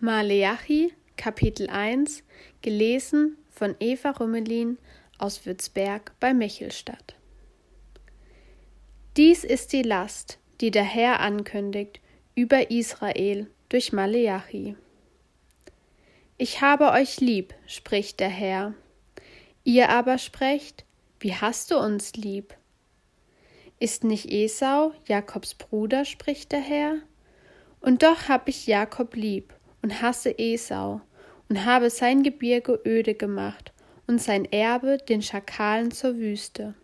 Maleachi, Kapitel 1, gelesen von Eva Rümmelin aus Würzberg bei Michelstadt. Dies ist die Last, die der Herr ankündigt über Israel durch Maleachi. Ich habe euch lieb, spricht der Herr. Ihr aber sprecht, wie hast du uns lieb? Ist nicht Esau Jakobs Bruder, spricht der Herr? Und doch hab ich Jakob lieb und hasse Esau und habe sein Gebirge öde gemacht und sein Erbe den Schakalen zur Wüste.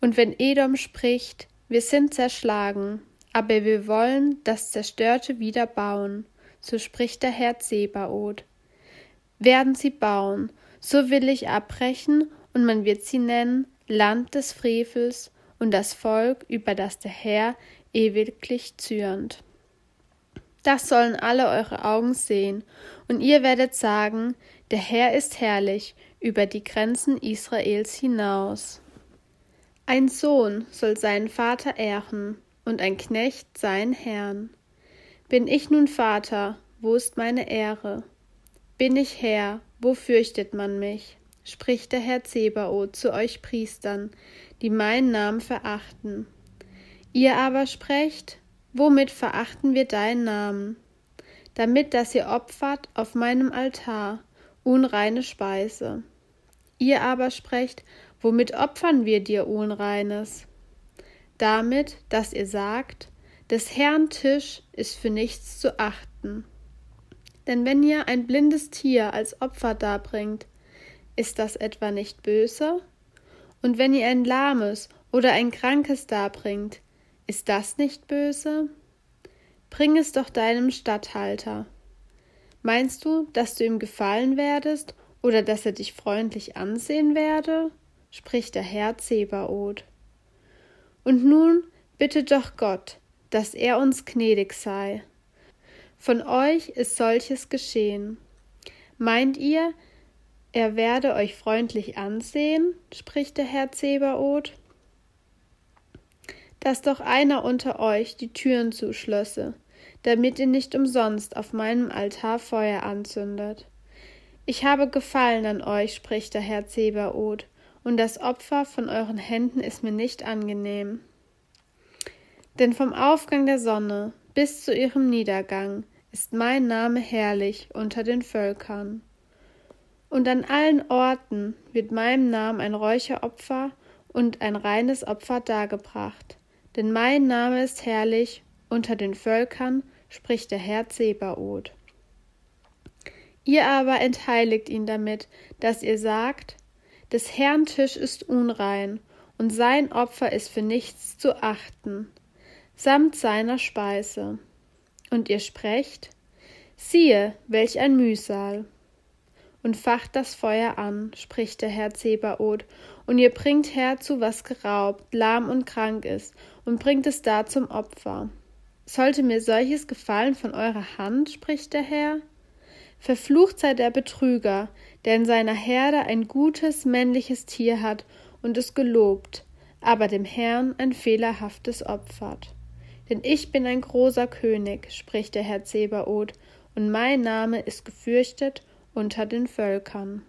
Und wenn Edom spricht, wir sind zerschlagen, aber wir wollen das Zerstörte wieder bauen, so spricht der Herr Zebaoth. Werden sie bauen, so will ich abbrechen, und man wird sie nennen Land des Frevels und das Volk, über das der Herr ewiglich zürnt. Das sollen alle eure Augen sehen, und ihr werdet sagen, der Herr ist herrlich über die Grenzen Israels hinaus. Ein Sohn soll seinen Vater ehren, und ein Knecht seinen Herrn. Bin ich nun Vater, wo ist meine Ehre? Bin ich Herr, wo fürchtet man mich? spricht der Herr Zebaoth zu euch Priestern, die meinen Namen verachten. Ihr aber sprecht, Womit verachten wir deinen Namen? Damit, dass ihr opfert auf meinem Altar unreine Speise. Ihr aber sprecht, womit opfern wir dir Unreines? Damit, dass ihr sagt, des Herrn Tisch ist für nichts zu achten. Denn wenn ihr ein blindes Tier als Opfer darbringt, ist das etwa nicht böse? Und wenn ihr ein lahmes oder ein krankes darbringt, ist das nicht böse? Bring es doch deinem Statthalter. Meinst du, dass du ihm gefallen werdest oder dass er dich freundlich ansehen werde? spricht der Herr Zebaoth. Und nun bitte doch Gott, dass er uns gnädig sei. Von euch ist solches geschehen. Meint ihr, er werde euch freundlich ansehen? spricht der Herr Zebaoth dass doch einer unter euch die Türen zuschlösse, damit ihr nicht umsonst auf meinem Altar Feuer anzündet. Ich habe Gefallen an euch, spricht der Herr Zebaoth, und das Opfer von euren Händen ist mir nicht angenehm. Denn vom Aufgang der Sonne bis zu ihrem Niedergang ist mein Name herrlich unter den Völkern. Und an allen Orten wird meinem Namen ein Räucheropfer und ein reines Opfer dargebracht, denn mein Name ist herrlich unter den Völkern, spricht der Herr Zebaoth. Ihr aber entheiligt ihn damit, dass ihr sagt, des Herrn Tisch ist unrein, und sein Opfer ist für nichts zu achten, samt seiner Speise. Und ihr sprecht, siehe, welch ein Mühsal und facht das Feuer an, spricht der Herr Zebaoth, und ihr bringt herzu, was geraubt, lahm und krank ist, und bringt es da zum Opfer. Sollte mir solches gefallen von eurer Hand, spricht der Herr? Verflucht sei der Betrüger, der in seiner Herde ein gutes männliches Tier hat und es gelobt, aber dem Herrn ein fehlerhaftes opfert. Denn ich bin ein großer König, spricht der Herr Zebaoth, und mein Name ist gefürchtet unter den Völkern.